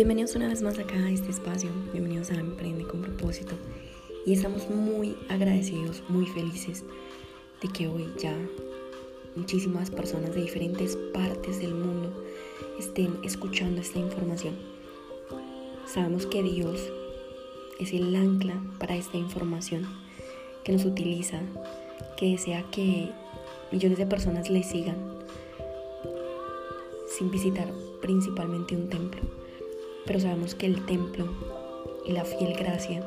Bienvenidos una vez más acá a este espacio, bienvenidos a Emprende con propósito. Y estamos muy agradecidos, muy felices de que hoy ya muchísimas personas de diferentes partes del mundo estén escuchando esta información. Sabemos que Dios es el ancla para esta información que nos utiliza, que desea que millones de personas le sigan sin visitar principalmente un templo pero sabemos que el templo y la fiel gracia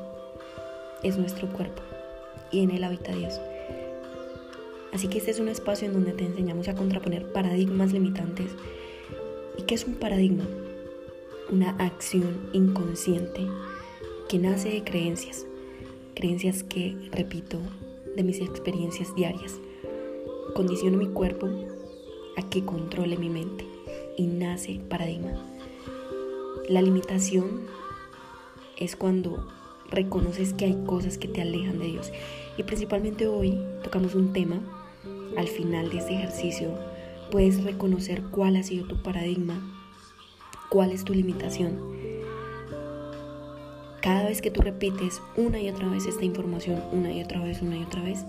es nuestro cuerpo y en él habita Dios. Así que este es un espacio en donde te enseñamos a contraponer paradigmas limitantes. ¿Y qué es un paradigma? Una acción inconsciente que nace de creencias, creencias que, repito, de mis experiencias diarias. Condiciono mi cuerpo a que controle mi mente y nace paradigma. La limitación es cuando reconoces que hay cosas que te alejan de Dios. Y principalmente hoy tocamos un tema. Al final de este ejercicio puedes reconocer cuál ha sido tu paradigma, cuál es tu limitación. Cada vez que tú repites una y otra vez esta información, una y otra vez, una y otra vez,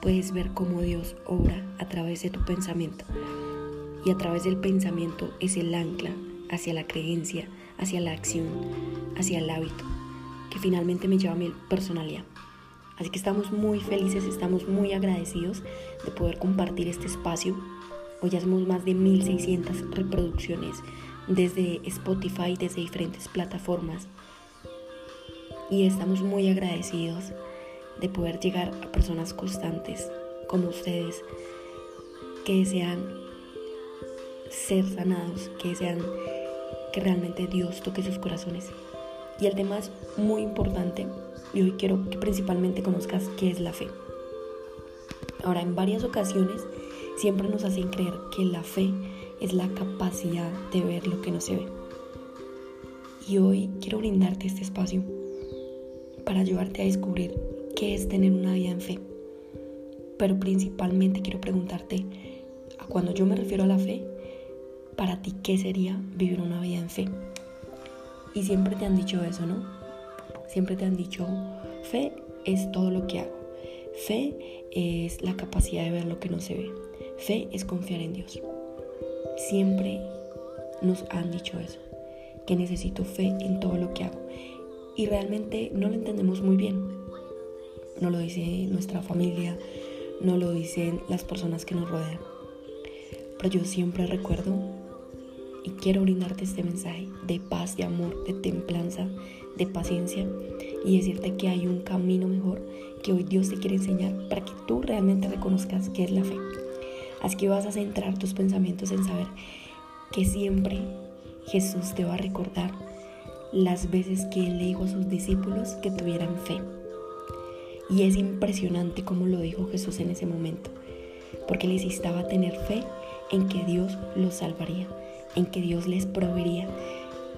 puedes ver cómo Dios obra a través de tu pensamiento. Y a través del pensamiento es el ancla hacia la creencia, hacia la acción, hacia el hábito, que finalmente me lleva a mi personalidad. Así que estamos muy felices, estamos muy agradecidos de poder compartir este espacio. Hoy ya más de 1600 reproducciones desde Spotify, desde diferentes plataformas. Y estamos muy agradecidos de poder llegar a personas constantes como ustedes que desean ser sanados, que desean realmente Dios toque sus corazones. Y el tema es muy importante y hoy quiero que principalmente conozcas qué es la fe. Ahora, en varias ocasiones siempre nos hacen creer que la fe es la capacidad de ver lo que no se ve. Y hoy quiero brindarte este espacio para ayudarte a descubrir qué es tener una vida en fe. Pero principalmente quiero preguntarte, a cuando yo me refiero a la fe, para ti qué sería vivir una vida en fe. Y siempre te han dicho eso, ¿no? Siempre te han dicho, fe es todo lo que hago. Fe es la capacidad de ver lo que no se ve. Fe es confiar en Dios. Siempre nos han dicho eso, que necesito fe en todo lo que hago. Y realmente no lo entendemos muy bien. No lo dice nuestra familia, no lo dicen las personas que nos rodean. Pero yo siempre recuerdo y quiero brindarte este mensaje de paz, de amor, de templanza, de paciencia y decirte que hay un camino mejor que hoy Dios te quiere enseñar para que tú realmente reconozcas qué es la fe. Así que vas a centrar tus pensamientos en saber que siempre Jesús te va a recordar las veces que Él le dijo a sus discípulos que tuvieran fe. Y es impresionante como lo dijo Jesús en ese momento, porque les instaba a tener fe en que Dios los salvaría en que Dios les proveería,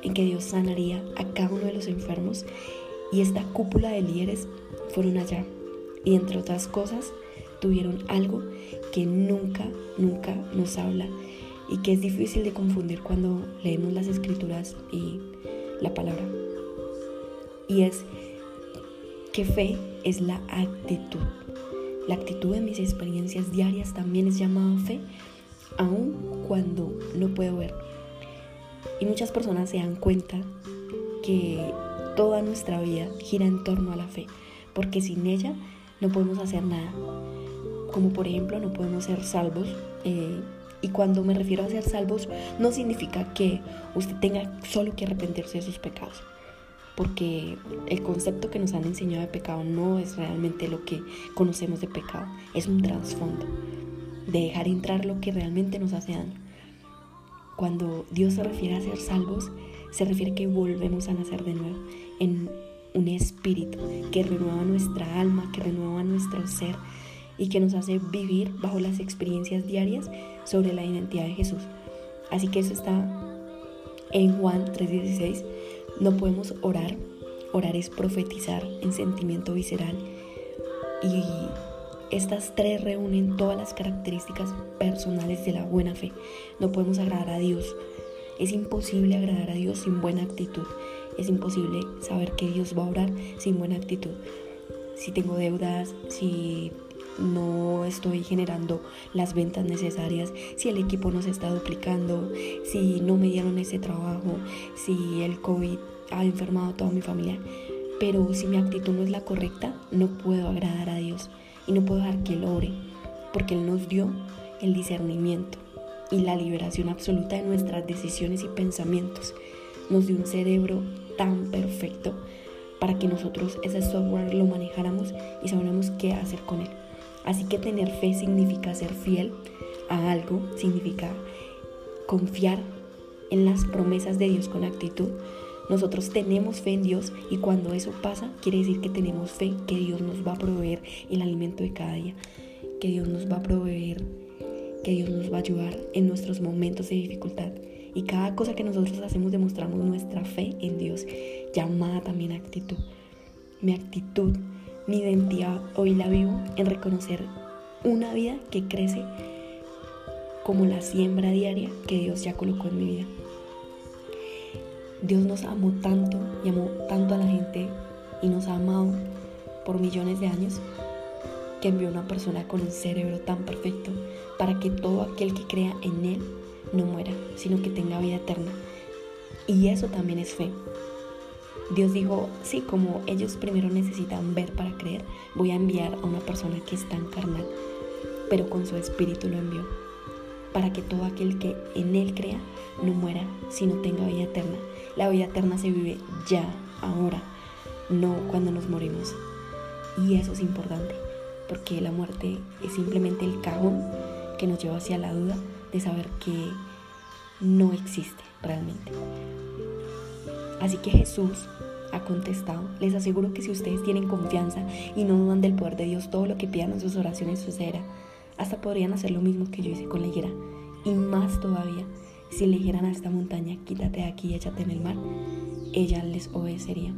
en que Dios sanaría a cada uno de los enfermos. Y esta cúpula de líderes fueron allá. Y entre otras cosas, tuvieron algo que nunca, nunca nos habla y que es difícil de confundir cuando leemos las escrituras y la palabra. Y es que fe es la actitud. La actitud de mis experiencias diarias también es llamada fe aun cuando no puedo ver. Y muchas personas se dan cuenta que toda nuestra vida gira en torno a la fe, porque sin ella no podemos hacer nada. Como por ejemplo no podemos ser salvos. Eh, y cuando me refiero a ser salvos, no significa que usted tenga solo que arrepentirse de sus pecados. Porque el concepto que nos han enseñado de pecado no es realmente lo que conocemos de pecado, es un trasfondo de dejar entrar lo que realmente nos hace. Cuando Dios se refiere a ser salvos, se refiere que volvemos a nacer de nuevo en un espíritu que renueva nuestra alma, que renueva nuestro ser y que nos hace vivir bajo las experiencias diarias sobre la identidad de Jesús. Así que eso está en Juan 3:16. No podemos orar. Orar es profetizar en sentimiento visceral. Y estas tres reúnen todas las características personales de la buena fe. No podemos agradar a Dios. Es imposible agradar a Dios sin buena actitud. Es imposible saber que Dios va a orar sin buena actitud. Si tengo deudas, si no estoy generando las ventas necesarias, si el equipo no se está duplicando, si no me dieron ese trabajo, si el COVID ha enfermado a toda mi familia. Pero si mi actitud no es la correcta, no puedo agradar a Dios y no puedo dejar que Él ore, porque Él nos dio el discernimiento y la liberación absoluta de nuestras decisiones y pensamientos. Nos dio un cerebro tan perfecto para que nosotros ese software lo manejáramos y sabiéramos qué hacer con él. Así que tener fe significa ser fiel a algo, significa confiar en las promesas de Dios con actitud. Nosotros tenemos fe en Dios y cuando eso pasa, quiere decir que tenemos fe que Dios nos va a proveer el alimento de cada día, que Dios nos va a proveer, que Dios nos va a ayudar en nuestros momentos de dificultad. Y cada cosa que nosotros hacemos demostramos nuestra fe en Dios, llamada también actitud. Mi actitud mi identidad hoy la vivo en reconocer una vida que crece como la siembra diaria que Dios ya colocó en mi vida. Dios nos amó tanto y amó tanto a la gente y nos ha amado por millones de años que envió una persona con un cerebro tan perfecto para que todo aquel que crea en Él no muera, sino que tenga vida eterna. Y eso también es fe. Dios dijo, sí, como ellos primero necesitan ver para creer, voy a enviar a una persona que es tan carnal, pero con su espíritu lo envió, para que todo aquel que en Él crea no muera, sino tenga vida eterna. La vida eterna se vive ya, ahora, no cuando nos morimos. Y eso es importante, porque la muerte es simplemente el cajón que nos lleva hacia la duda de saber que no existe realmente. Así que Jesús ha contestado. Les aseguro que si ustedes tienen confianza y no dudan del poder de Dios, todo lo que pidan en sus oraciones sucederá. Hasta podrían hacer lo mismo que yo hice con la higuera. Y más todavía, si le dijeran a esta montaña, quítate de aquí y échate en el mar, ella les obedecería.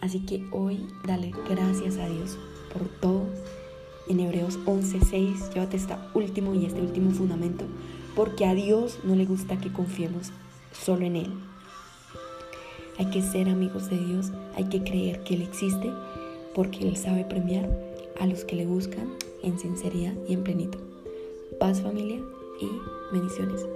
Así que hoy dale gracias a Dios por todo. En Hebreos 11:6, llévate este último y este último fundamento, porque a Dios no le gusta que confiemos solo en Él. Hay que ser amigos de Dios, hay que creer que Él existe, porque Él sabe premiar a los que le buscan en sinceridad y en plenitud. Paz familia y bendiciones.